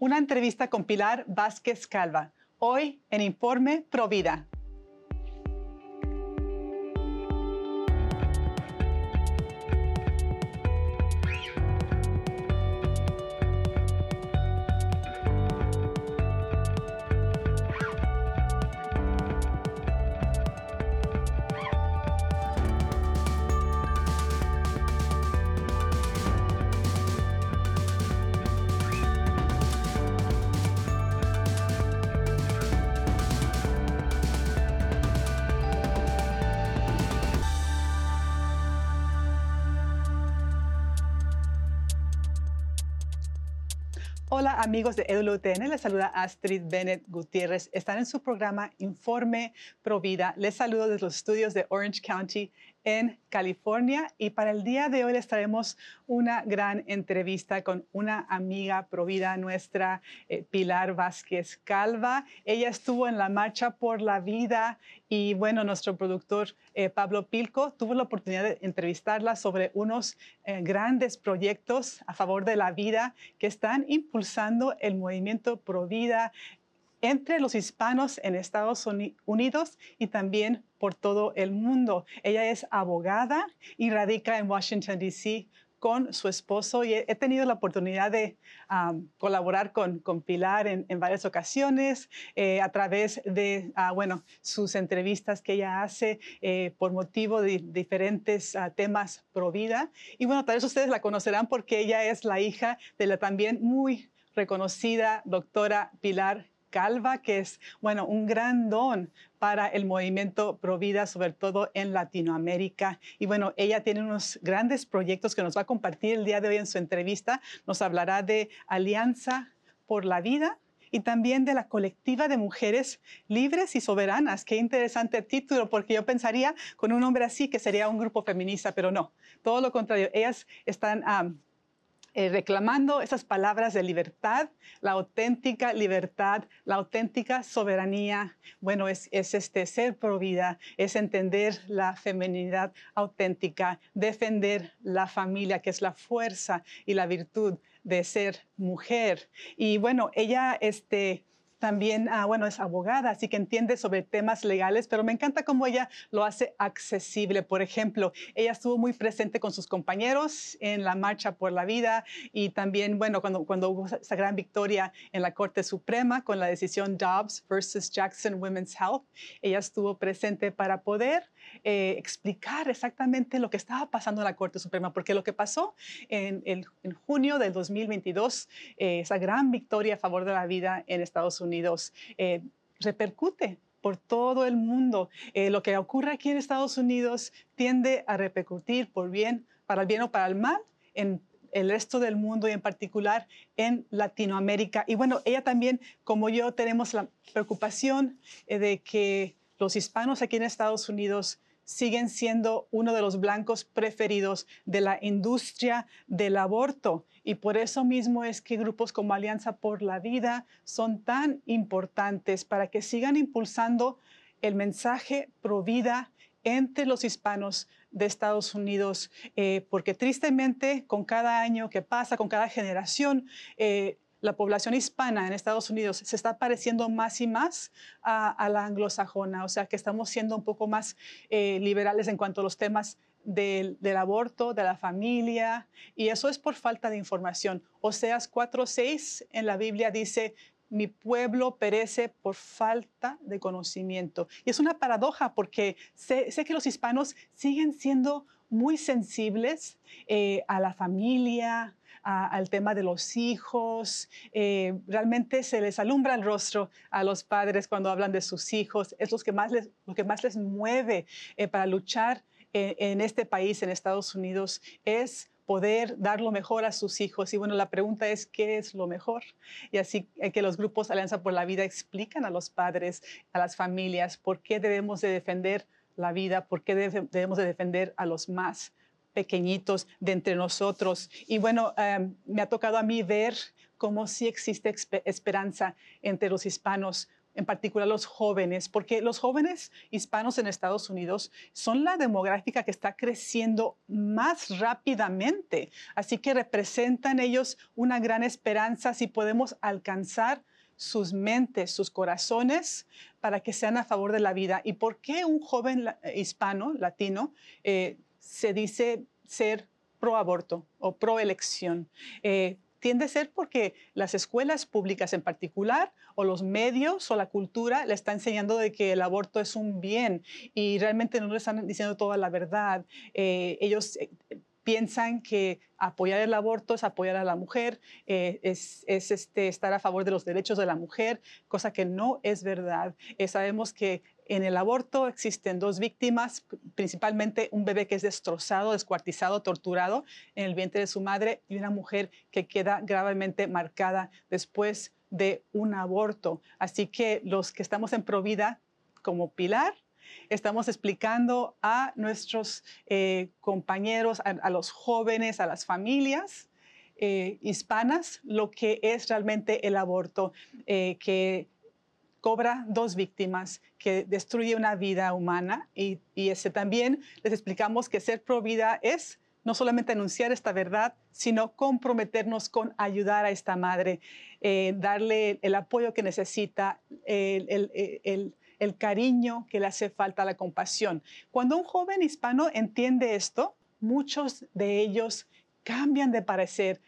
una entrevista con Pilar Vázquez Calva, hoy en Informe Provida. Amigos de EWTN, les saluda Astrid Bennett Gutiérrez. Están en su programa Informe Provida. Les saludo desde los estudios de Orange County en California y para el día de hoy les traemos una gran entrevista con una amiga provida nuestra, eh, Pilar Vázquez Calva. Ella estuvo en la Marcha por la Vida y bueno, nuestro productor eh, Pablo Pilco tuvo la oportunidad de entrevistarla sobre unos eh, grandes proyectos a favor de la vida que están impulsando el movimiento Provida entre los hispanos en Estados Unidos y también por todo el mundo. Ella es abogada y radica en Washington, D.C. con su esposo y he, tenido la oportunidad de colaborar con, con Pilar en, varias ocasiones eh, a través de, ah, bueno, sus entrevistas que ella hace eh, por motivo de diferentes ah, temas pro vida. Y bueno, tal vez ustedes la conocerán porque ella es la hija de la también muy reconocida doctora Pilar Calva, que es, bueno, un gran don para el movimiento Provida, sobre todo en Latinoamérica. Y bueno, ella tiene unos grandes proyectos que nos va a compartir el día de hoy en su entrevista. Nos hablará de Alianza por la Vida, y también de la colectiva de mujeres libres y soberanas. Qué interesante título, porque yo pensaría con un nombre así que sería un grupo feminista, pero no, todo lo contrario. Ellas están eh, reclamando esas palabras de libertad, la auténtica libertad, la auténtica soberanía. Bueno, es, es este ser pro vida, es entender la feminidad auténtica, defender la familia, que es la fuerza y la virtud de ser mujer. Y bueno, ella, este, también, ah, bueno, es abogada, así que entiende sobre temas legales, pero me encanta cómo ella lo hace accesible. Por ejemplo, ella estuvo muy presente con sus compañeros en la Marcha por la Vida y también, bueno, cuando, cuando hubo esa gran victoria en la Corte Suprema con la decisión Dobbs versus Jackson Women's Health, ella estuvo presente para poder eh, explicar exactamente lo que estaba pasando en la Corte Suprema, porque lo que pasó en, en junio del 2022, eh, esa gran victoria a favor de la vida en Estados Unidos, Unidos eh, repercute por todo el mundo. Eh, lo que ocurre aquí en Estados Unidos tiende a repercutir por bien, para el bien o para el mal en el resto del mundo y en particular en Latinoamérica. Y bueno, ella también, como yo, tenemos la preocupación eh, de que los hispanos aquí en Estados Unidos siguen siendo uno de los blancos preferidos de la industria del aborto. Y por eso mismo es que grupos como Alianza por la Vida son tan importantes para que sigan impulsando el mensaje pro vida entre los hispanos de Estados Unidos, eh, porque tristemente con cada año que pasa, con cada generación, eh, la población hispana en Estados Unidos se está pareciendo más y más a, la anglosajona, o sea que estamos siendo un poco más eh, liberales en cuanto a los temas del, aborto, de la familia, y eso es por falta de información. Oseas 4.6 en la Biblia dice, mi pueblo perece por falta de conocimiento. Y es una paradoja porque sé, que los hispanos siguen siendo muy sensibles eh, a la familia, al tema de los hijos. Eh, realmente se les alumbra el rostro a los padres cuando hablan de sus hijos. Es lo que más les, lo que más les mueve eh, para luchar en este país, en Estados Unidos, es poder dar lo mejor a sus hijos. Y bueno, la pregunta es, ¿qué es lo mejor? Y así que los grupos Alianza por la Vida explican a los padres, a las familias, por qué debemos de defender la vida, por qué debemos de defender a los más pequeñitos de entre nosotros. Y bueno, em, me ha tocado a mí ver cómo sí existe esperanza entre los hispanos en particular los jóvenes, porque los jóvenes hispanos en Estados Unidos son la demográfica que está creciendo más rápidamente. Así que representan ellos una gran esperanza si podemos alcanzar sus mentes, sus corazones, para que sean a favor de la vida. ¿Y por qué un joven hispano, latino, eh, se dice ser pro aborto o pro elección? Eh, tiende a ser porque las escuelas públicas en particular o los medios o la cultura le están enseñando de que el aborto es un bien y realmente no le están diciendo toda la verdad. Eh, ellos eh, piensan que apoyar el aborto es apoyar a la mujer, eh, es, este, estar a favor de los derechos de la mujer, cosa que no es verdad. sabemos que en el aborto existen dos víctimas, principalmente un bebé que es destrozado, descuartizado, torturado en el vientre de su madre y una mujer que queda gravemente marcada después de un aborto. Así que los que estamos en Provida, como Pilar, estamos explicando a nuestros eh, compañeros, a, los jóvenes, a las familias eh, hispanas, lo que es realmente el aborto, eh, que cobra dos víctimas, que destruye una vida humana. Y, ese también les explicamos que ser pro vida es no solamente anunciar esta verdad, sino comprometernos con ayudar a esta madre, darle el apoyo que necesita, el, cariño que le hace falta, la compasión. Cuando un joven hispano entiende esto, muchos de ellos cambian de parecer,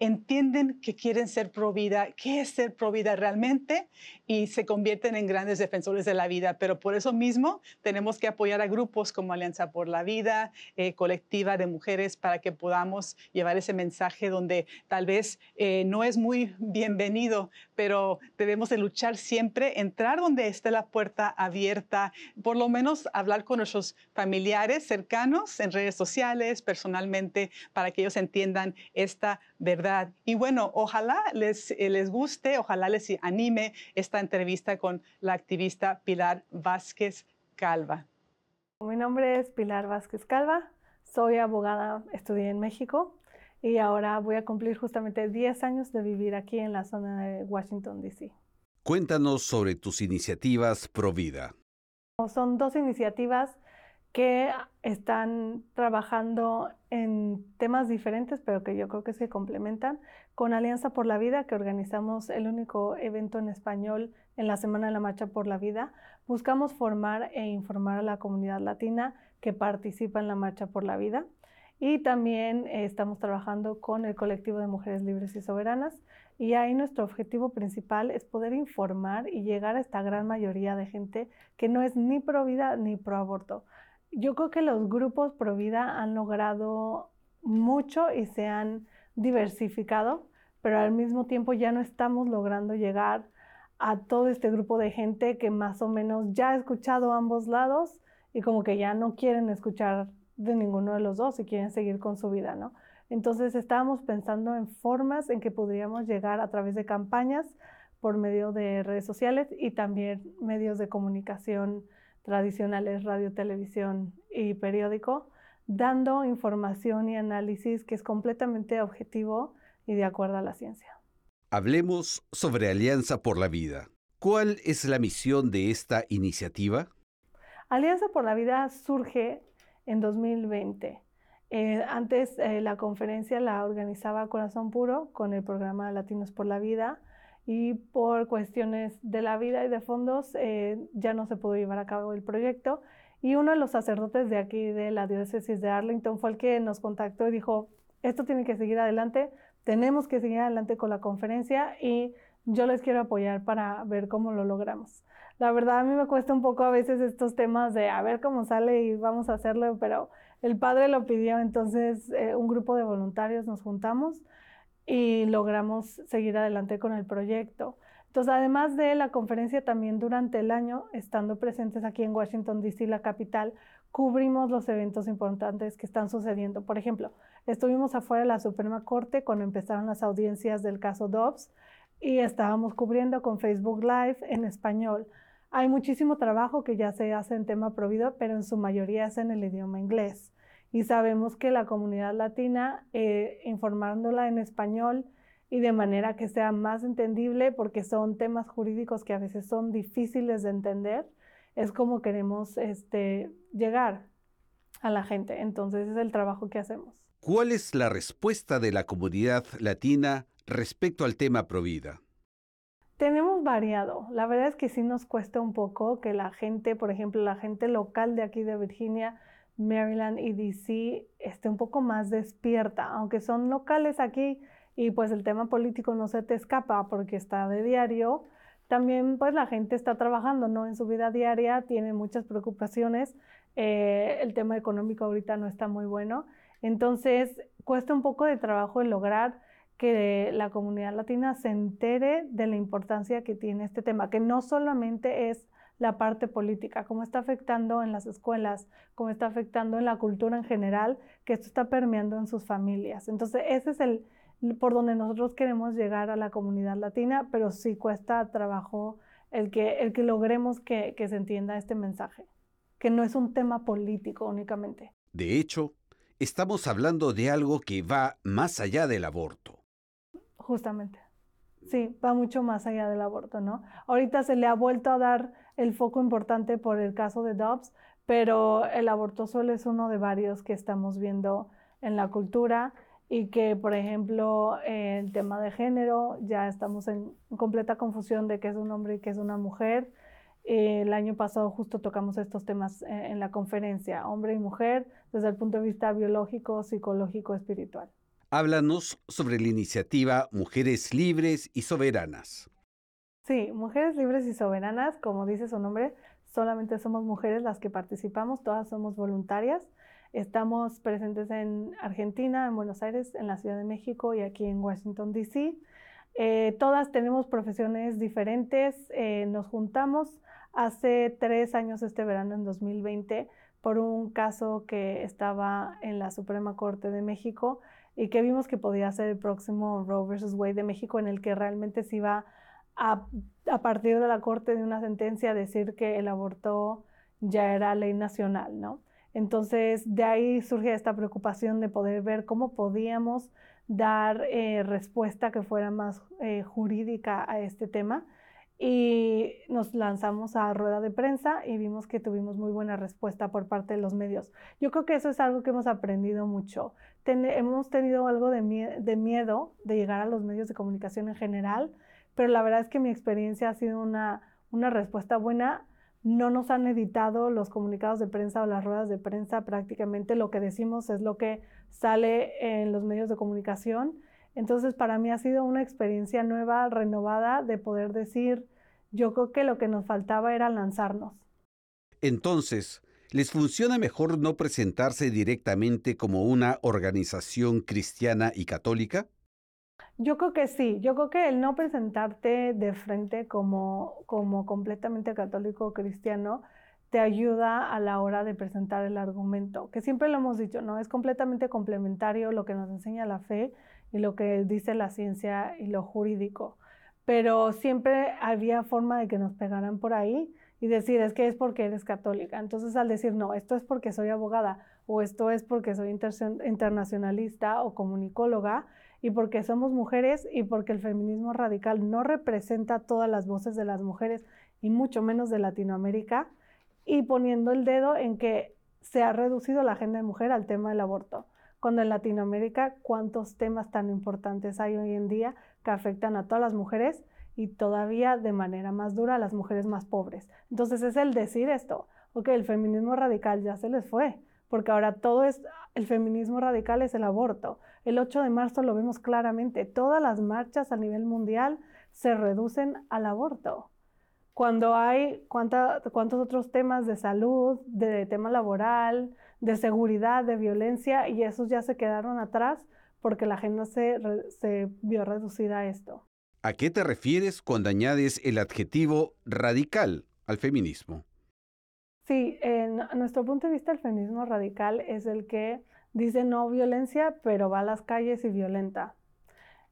entienden que quieren ser pro vida, qué es ser pro vida realmente y se convierten en grandes defensores de la vida. Pero por eso mismo tenemos que apoyar a grupos como Alianza por la Vida, eh, colectiva de mujeres, para que podamos llevar ese mensaje donde tal vez eh, no es muy bienvenido, pero debemos de luchar siempre, entrar donde esté la puerta abierta, por lo menos hablar con nuestros familiares cercanos en redes sociales, personalmente, para que ellos entiendan esta verdad. Y bueno, ojalá les, eh, les guste, ojalá les anime esta entrevista con la activista Pilar Vázquez Calva. Mi nombre es Pilar Vázquez Calva, soy abogada, estudié en México y ahora voy a cumplir justamente 10 años de vivir aquí en la zona de Washington, D.C. Cuéntanos sobre tus iniciativas Pro Vida. Son dos iniciativas que están trabajando en temas diferentes, pero que yo creo que se complementan, con Alianza por la Vida, que organizamos el único evento en español en la Semana de la Marcha por la Vida. Buscamos formar e informar a la comunidad latina que participa en la Marcha por la Vida. Y también eh, estamos trabajando con el colectivo de Mujeres Libres y Soberanas. Y ahí nuestro objetivo principal es poder informar y llegar a esta gran mayoría de gente que no es ni pro vida ni pro aborto yo creo que los grupos pro vida han logrado mucho y se han diversificado, pero al mismo tiempo ya no estamos logrando llegar a todo este grupo de gente que más o menos ya ha escuchado ambos lados y como que ya no quieren escuchar de ninguno de los dos y quieren seguir con su vida, ¿no? Entonces estábamos pensando en formas en que podríamos llegar a través de campañas por medio de redes sociales y también medios de comunicación tradicionales, radio, televisión y periódico, dando información y análisis que es completamente objetivo y de acuerdo a la ciencia. Hablemos sobre Alianza por la Vida. ¿Cuál es la misión de esta iniciativa? Alianza por la Vida surge en 2020. Eh, antes eh, la conferencia la organizaba Corazón Puro con el programa Latinos por la Vida y por cuestiones de la vida y de fondos eh, ya no se pudo llevar a cabo el proyecto. Y uno de los sacerdotes de aquí de la diócesis de Arlington fue el que nos contactó y dijo, esto tiene que seguir adelante, tenemos que seguir adelante con la conferencia y yo les quiero apoyar para ver cómo lo logramos. La verdad a mí me cuesta un poco a veces estos temas de a ver cómo sale y vamos a hacerlo, pero el padre lo pidió, entonces eh, un grupo de voluntarios nos juntamos y logramos seguir adelante con el proyecto. Entonces, además de la conferencia, también durante el año, estando presentes aquí en Washington, D.C., la capital, cubrimos los eventos importantes que están sucediendo. Por ejemplo, estuvimos afuera de la Suprema Corte cuando empezaron las audiencias del caso Dobbs y estábamos cubriendo con Facebook Live en español. Hay muchísimo trabajo que ya se hace en tema prohibido, pero en su mayoría es en el idioma inglés y sabemos que la comunidad latina, eh, informándola en español, y de manera que sea más entendible porque son temas jurídicos que a veces son difíciles de entender. Es como queremos este, llegar a la gente. Entonces es el trabajo que hacemos. ¿Cuál es la respuesta de la comunidad latina respecto al tema Provida? Tenemos variado. La verdad es que sí nos cuesta un poco que la gente, por ejemplo, la gente local de aquí de Virginia, Maryland y DC esté un poco más despierta, aunque son locales aquí y pues el tema político no se te escapa porque está de diario. También pues la gente está trabajando, ¿no? En su vida diaria tiene muchas preocupaciones. Eh, el tema económico ahorita no está muy bueno. Entonces cuesta un poco de trabajo en lograr que la comunidad latina se entere de la importancia que tiene este tema, que no solamente es la parte política, cómo está afectando en las escuelas, cómo está afectando en la cultura en general, que esto está permeando en sus familias. Entonces, ese es el por donde nosotros queremos llegar a la comunidad latina, pero sí cuesta trabajo el que, el que logremos que, que se entienda este mensaje, que no es un tema político únicamente. De hecho, estamos hablando de algo que va más allá del aborto. Justamente. Sí, va mucho más allá del aborto, ¿no? Ahorita se le ha vuelto a dar el foco importante por el caso de Dobbs, pero el aborto solo es uno de varios que estamos viendo en la cultura y que, por ejemplo, el tema de género, ya estamos en completa confusión de qué es un hombre y qué es una mujer. el año pasado justo tocamos estos temas en la conferencia, hombre y mujer, desde el punto de vista biológico, psicológico, espiritual. Háblanos sobre la iniciativa Mujeres Libres y Soberanas. Sí, Mujeres Libres y Soberanas, como dice su nombre, solamente somos mujeres las que participamos, todas somos voluntarias. Estamos presentes en Argentina, en Buenos Aires, en la Ciudad de México y aquí en Washington, D.C. Eh, todas tenemos profesiones diferentes, eh, nos juntamos hace tres años este verano, en 2020, por un caso que estaba en la Suprema Corte de México y que vimos que podía ser el próximo Roe versus Wade de México en el que realmente se iba a, a partir de la corte de una sentencia decir que el aborto ya era ley nacional, ¿no? Entonces, de ahí surge esta preocupación de poder ver cómo podíamos dar eh, respuesta que fuera más eh, jurídica a este tema y nos lanzamos a rueda de prensa y vimos que tuvimos muy buena respuesta por parte de los medios. Yo creo que eso es algo que hemos aprendido mucho. Hemos tenido algo de, miedo de llegar a los medios de comunicación en general, pero la verdad es que mi experiencia ha sido una respuesta buena. No nos han editado los comunicados de prensa o las ruedas de prensa, prácticamente lo que decimos es lo que sale en los medios de comunicación entonces, para mí ha sido una experiencia nueva, renovada, de poder decir, yo creo que lo que nos faltaba era lanzarnos. Entonces, ¿les funciona mejor no presentarse directamente como una organización cristiana y católica? Yo creo que sí, yo creo que el no presentarte de frente como, como completamente católico o cristiano te ayuda a la hora de presentar el argumento, que siempre lo hemos dicho, ¿no? Es completamente complementario lo que nos enseña la fe y lo que dice la ciencia y lo jurídico. Pero siempre había forma de que nos pegaran por ahí y decir, es que es porque eres católica. Entonces al decir, no, esto es porque soy abogada o esto es porque soy internacionalista o comunicóloga y porque somos mujeres y porque el feminismo radical no representa todas las voces de las mujeres y mucho menos de Latinoamérica y poniendo el dedo en que se ha reducido la agenda de mujer al tema del aborto cuando en Latinoamérica cuántos temas tan importantes hay hoy en día que afectan a todas las mujeres y todavía de manera más dura a las mujeres más pobres. Entonces es el decir esto, ok, el feminismo radical ya se les fue, porque ahora todo es, el feminismo radical es el aborto. El 8 de marzo lo vemos claramente, todas las marchas a nivel mundial se reducen al aborto. Cuando hay cuántos otros temas de salud, de tema laboral, de seguridad, de violencia, y esos ya se quedaron atrás porque la agenda se, se vio reducida a esto. ¿A qué te refieres cuando añades el adjetivo radical al feminismo? Sí, en nuestro punto de vista el feminismo radical es el que dice no violencia, pero va a las calles y violenta.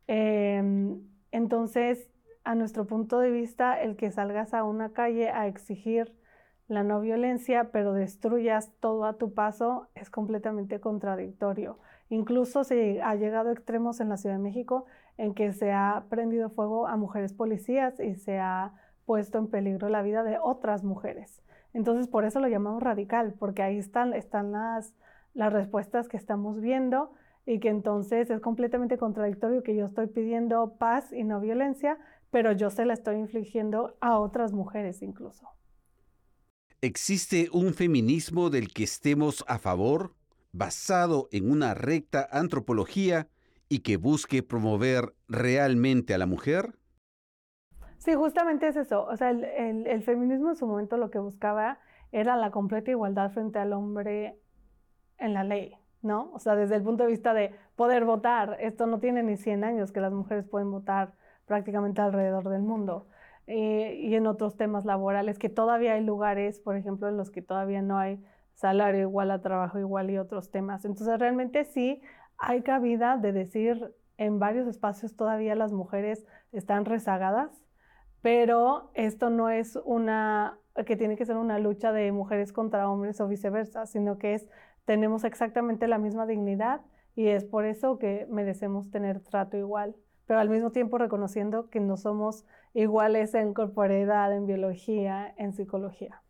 Em, entonces, a nuestro punto de vista, el que salgas a una calle a exigir la no violencia, pero destruyas todo a tu paso, es completamente contradictorio. Incluso se ha llegado a extremos en la Ciudad de México en que se ha prendido fuego a mujeres policías y se ha puesto en peligro la vida de otras mujeres. Entonces, por eso lo llamamos radical, porque ahí están, las, las respuestas que estamos viendo y que entonces es completamente contradictorio que yo estoy pidiendo paz y no violencia, pero yo se la estoy infligiendo a otras mujeres incluso. ¿Existe un feminismo del que estemos a favor, basado en una recta antropología y que busque promover realmente a la mujer? Sí, justamente es eso. O sea, el, feminismo en su momento lo que buscaba era la completa igualdad frente al hombre en la ley, ¿no? O sea, desde el punto de vista de poder votar. Esto no tiene ni 100 años que las mujeres pueden votar prácticamente alrededor del mundo. Eh, y en otros temas laborales, que todavía hay lugares, por ejemplo, en los que todavía no hay salario igual a trabajo igual y otros temas. Entonces, realmente sí hay cabida de decir en varios espacios todavía las mujeres están rezagadas, pero esto no es una que tiene que ser una lucha de mujeres contra hombres o viceversa, sino que es tenemos exactamente la misma dignidad y es por eso que merecemos tener trato igual, pero al mismo tiempo reconociendo que no somos iguales en corporeidad, en biología, en psicología.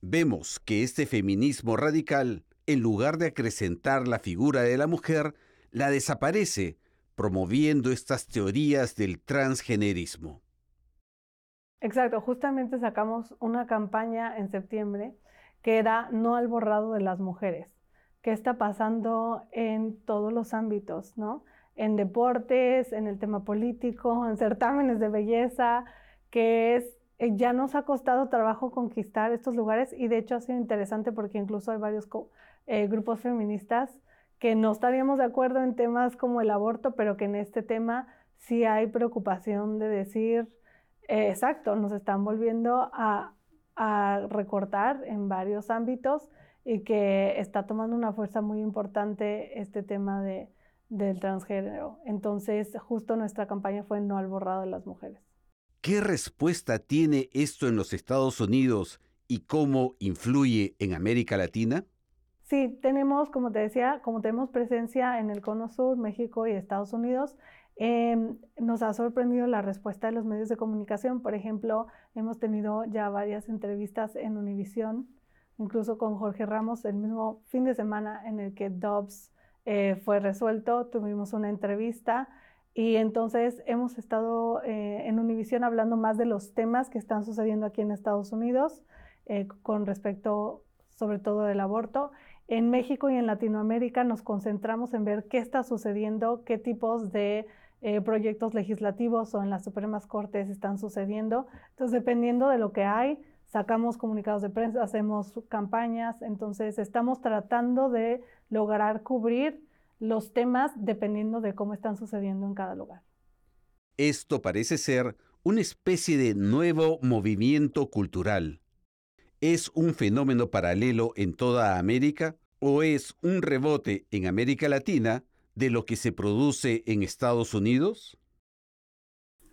Vemos que este feminismo radical en lugar de acrecentar la figura de la mujer, la desaparece, promoviendo estas teorías del transgenerismo. Exacto, justamente sacamos una campaña en septiembre que era no al borrado de las mujeres. ¿Qué está pasando en todos los ámbitos, no? En deportes, en el tema político, en certámenes de belleza, que es eh, ya nos ha costado trabajo conquistar estos lugares y de hecho ha sido interesante porque incluso hay varios eh, grupos feministas que no estaríamos de acuerdo en temas como el aborto, pero que en este tema sí hay preocupación de decir, eh, exacto, nos están volviendo a, recortar en varios ámbitos y que está tomando una fuerza muy importante este tema de, del transgénero. Entonces, justo nuestra campaña fue no al borrado de las mujeres. ¿Qué respuesta tiene esto en los Estados Unidos y cómo influye en América Latina? Sí, tenemos, como te decía, como tenemos presencia en el Cono Sur, México y Estados Unidos, em, nos ha sorprendido la respuesta de los medios de comunicación. Por ejemplo, hemos tenido ya varias entrevistas en Univisión, incluso con Jorge Ramos, el mismo fin de semana en el que Dobbs eh, fue resuelto, tuvimos una entrevista. Y entonces hemos estado eh, en Univisión hablando más de los temas que están sucediendo aquí en Estados Unidos eh, con respecto sobre todo del aborto en México y en Latinoamérica nos concentramos en ver qué está sucediendo, qué tipos de eh, proyectos legislativos o en las Supremas Cortes están sucediendo. Entonces, dependiendo de lo que hay, sacamos comunicados de prensa, hacemos campañas, entonces estamos tratando de lograr cubrir los temas dependiendo de cómo están sucediendo en cada lugar. Esto parece ser una especie de nuevo movimiento cultural. ¿Es un fenómeno paralelo en toda América o es un rebote en América Latina de lo que se produce en Estados Unidos?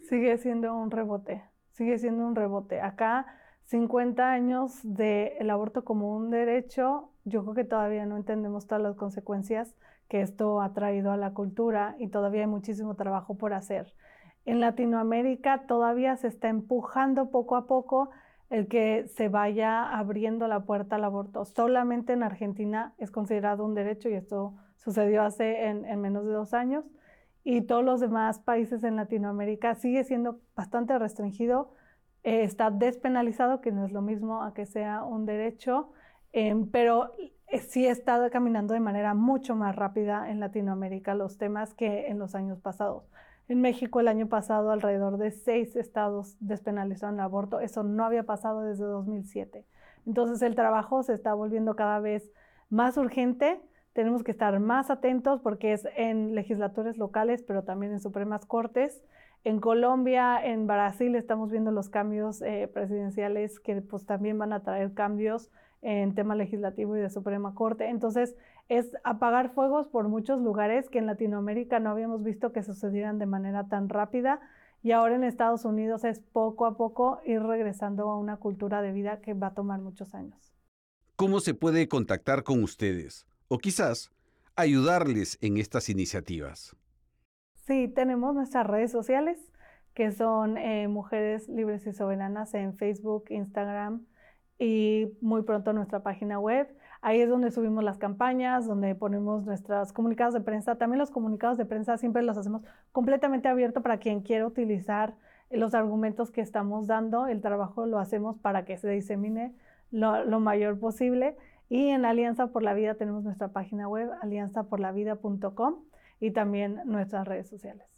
Sigue siendo un rebote, sigue siendo un rebote. Acá 50 años del aborto como un derecho, yo creo que todavía no entendemos todas las consecuencias que esto ha traído a la cultura y todavía hay muchísimo trabajo por hacer. En Latinoamérica todavía se está empujando poco a poco el que se vaya abriendo la puerta al aborto. Solamente en Argentina es considerado un derecho y esto sucedió hace en, menos de dos años. Y todos los demás países en Latinoamérica sigue siendo bastante restringido. Eh, está despenalizado, que no es lo mismo a que sea un derecho, em, pero eh, sí está caminando de manera mucho más rápida en Latinoamérica los temas que en los años pasados. En México el año pasado alrededor de seis estados despenalizaron el aborto. Eso no había pasado desde 2007. Entonces el trabajo se está volviendo cada vez más urgente. Tenemos que estar más atentos porque es en legislatores locales, pero también en Supremas Cortes. En Colombia, en Brasil estamos viendo los cambios eh, presidenciales que pues también van a traer cambios en tema legislativo y de Suprema Corte. Entonces, es apagar fuegos por muchos lugares que en Latinoamérica no habíamos visto que sucedieran de manera tan rápida y ahora en Estados Unidos es poco a poco ir regresando a una cultura de vida que va a tomar muchos años. ¿Cómo se puede contactar con ustedes? O quizás ayudarles en estas iniciativas. Sí, tenemos nuestras redes sociales, que son eh, Mujeres Libres y Soberanas en Facebook, Instagram y muy pronto nuestra página web. Ahí es donde subimos las campañas, donde ponemos nuestros comunicados de prensa. También los comunicados de prensa siempre los hacemos completamente abiertos para quien quiera utilizar los argumentos que estamos dando. El trabajo lo hacemos para que se disemine lo, lo mayor posible. Y en Alianza por la Vida tenemos nuestra página web, alianzaporlavida.com y también nuestras redes sociales.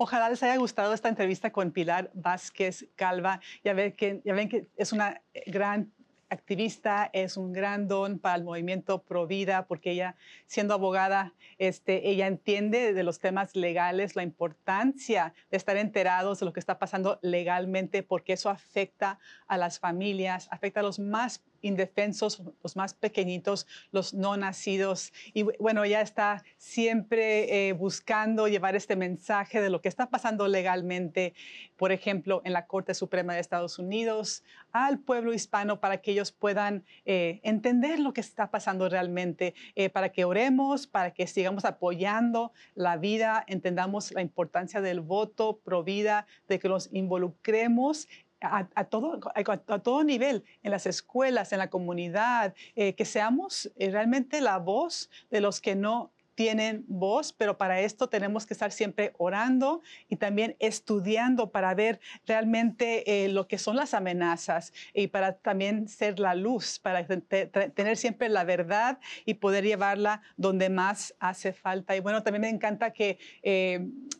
Ojalá les haya gustado esta entrevista con Pilar Vázquez Calva. Ya ven que, ya ven que es una gran activista, es un gran don para el movimiento Pro Vida, porque ella, siendo abogada, este, ella entiende de los temas legales la importancia de estar enterados de lo que está pasando legalmente, porque eso afecta a las familias, afecta a los más indefensos, los más pequeñitos, los no nacidos. Y bueno, ella está siempre eh, buscando llevar este mensaje de lo que está pasando legalmente, por ejemplo, en la Corte Suprema de Estados Unidos, al pueblo hispano para que ellos puedan eh, entender lo que está pasando realmente, eh, para que oremos, para que sigamos apoyando la vida, entendamos la importancia del voto pro vida, de que nos involucremos a, todo, a, todo nivel, en las escuelas, en la comunidad, eh, que seamos eh, realmente la voz de los que no tienen voz, pero para esto tenemos que estar siempre orando y también estudiando para ver realmente eh, lo que son las amenazas y para también ser la luz, para tener siempre la verdad y poder llevarla donde más hace falta. Y bueno, también me encanta que,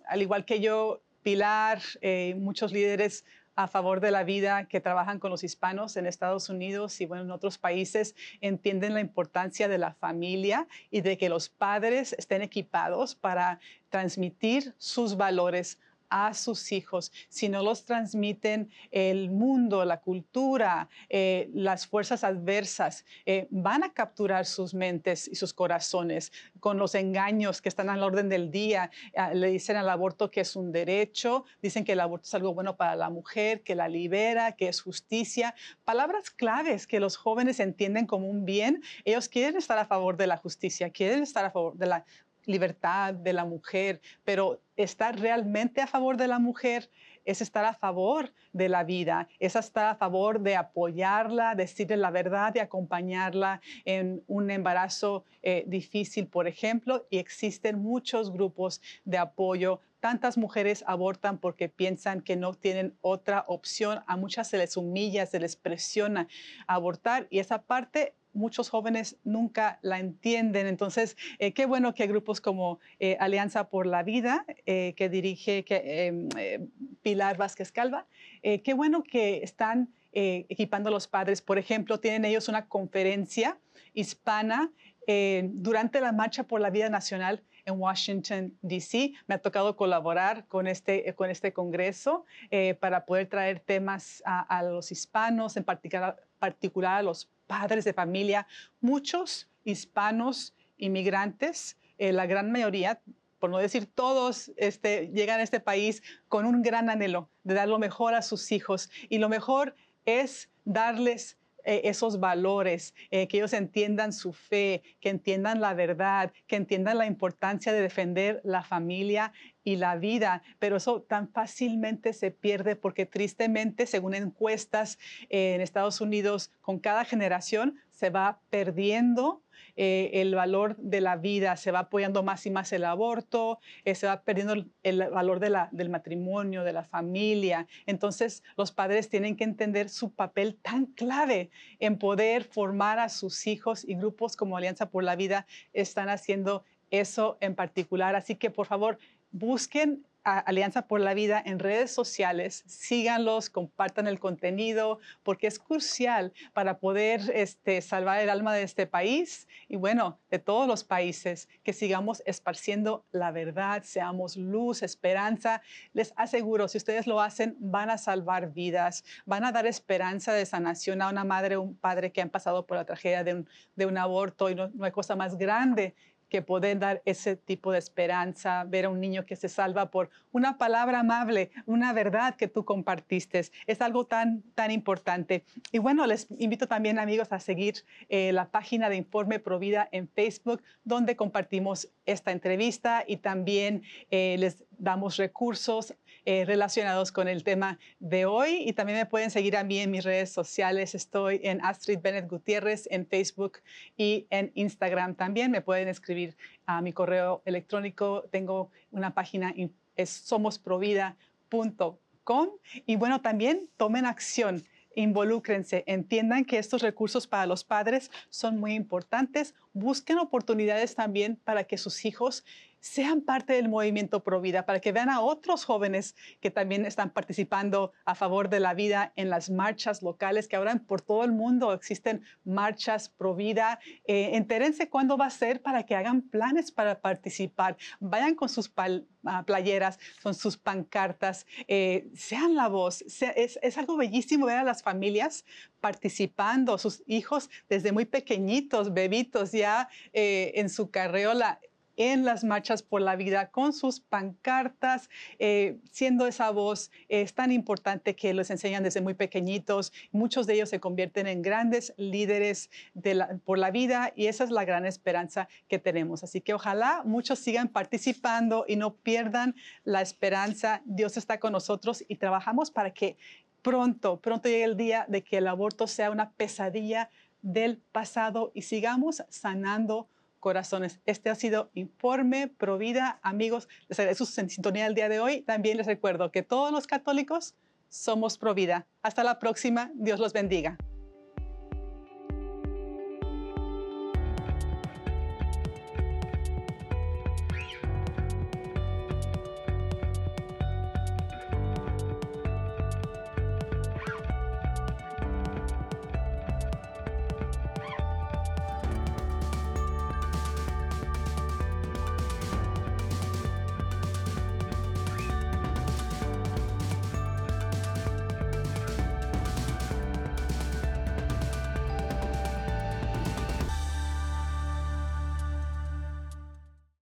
al igual que yo, Pilar, muchos líderes a favor de la vida que trabajan con los hispanos en Estados Unidos y bueno, en otros países entienden la importancia de la familia y de que los padres estén equipados para transmitir sus valores a sus hijos, si no los transmiten el mundo, la cultura, eh, las fuerzas adversas, eh, van a capturar sus mentes y sus corazones con los engaños que están al orden del día. Ah, le dicen al aborto que es un derecho, dicen que el aborto es algo bueno para la mujer, que la libera, que es justicia. Palabras claves que los jóvenes entienden como un bien. Ellos quieren estar a favor de la justicia, quieren estar a favor de la libertad de la mujer, pero estar realmente a favor de la mujer es estar a favor de la vida, es estar a favor de apoyarla, decirle la verdad y acompañarla en un embarazo eh, difícil, por ejemplo, y existen muchos grupos de apoyo. Tantas mujeres abortan porque piensan que no tienen otra opción. A muchas se les humilla, se les presiona abortar y esa parte muchos jóvenes nunca la entienden. Entonces, eh, qué bueno que grupos como eh, Alianza por la Vida, eh, que dirige em, Pilar Vázquez Calva, qué bueno que están equipando a los padres. Por ejemplo, tienen ellos una conferencia hispana durante la Marcha por la Vida Nacional en Washington, D.C. Me ha tocado colaborar con este, con este Congreso para poder traer temas a, los hispanos, en particular, particular a los padres de familia, muchos hispanos inmigrantes, eh, la gran mayoría, por no decir todos, este, llegan a este país con un gran anhelo de dar lo mejor a sus hijos. Y lo mejor es darles eh, esos valores, eh, que ellos entiendan su fe, que entiendan la verdad, que entiendan la importancia de defender la familia y la vida, pero eso tan fácilmente se pierde porque tristemente, según encuestas eh, en Estados Unidos, con cada generación se va perdiendo eh, el valor de la vida, se va apoyando más y más el aborto, eh, se va perdiendo el, valor de la, del matrimonio, de la familia. Entonces los padres tienen que entender su papel tan clave en poder formar a sus hijos y grupos como Alianza por la Vida están haciendo eso en particular. Así que por favor, busquen Alianza por la Vida en redes sociales, síganlos, compartan el contenido, porque es crucial para poder este, salvar el alma de este país y bueno, de todos los países, que sigamos esparciendo la verdad, seamos luz, esperanza. Les aseguro, si ustedes lo hacen, van a salvar vidas, van a dar esperanza de sanación a una madre o un padre que han pasado por la tragedia de un, aborto y no hay cosa más grande que poder dar ese tipo de esperanza, ver a un niño que se salva por una palabra amable, una verdad que tú compartiste. Es algo tan, tan importante. Y bueno, les invito también amigos a seguir eh, la página de Informe Provida en Facebook, donde compartimos esta entrevista y también eh, les damos recursos eh, relacionados con el tema de hoy. Y también me pueden seguir a mí en mis redes sociales. Estoy en Astrid Bennett Gutiérrez en Facebook y en Instagram también. Me pueden escribir a mi correo electrónico. Tengo una página, somosprovida.com. Y bueno, también tomen acción involúcrense, entiendan que estos recursos para los padres son muy importantes, busquen oportunidades también para que sus hijos sean parte del movimiento Pro Vida, para que vean a otros jóvenes que también están participando a favor de la vida en las marchas locales, que ahora por todo el mundo existen marchas Pro Vida. Eh, entérense cuándo va a ser para que hagan planes para participar. Vayan con sus ah, playeras, con sus pancartas, eh, sean la voz. es, es algo bellísimo ver a las familias participando, sus hijos desde muy pequeñitos, bebitos ya eh, en su carreola en las marchas por la vida con sus pancartas, eh, siendo esa voz. es tan importante que los enseñan desde muy pequeñitos. Muchos de ellos se convierten en grandes líderes por la vida y esa es la gran esperanza que tenemos. Así que ojalá muchos sigan participando y no pierdan la esperanza. Dios está con nosotros y trabajamos para que pronto, pronto llegue el día de que el aborto sea una pesadilla del pasado y sigamos sanando corazones. Este ha sido Informe Provida. Amigos, les agradezco su sintonía el día de hoy. También les recuerdo que todos los católicos somos Provida. Hasta la próxima. Dios los bendiga.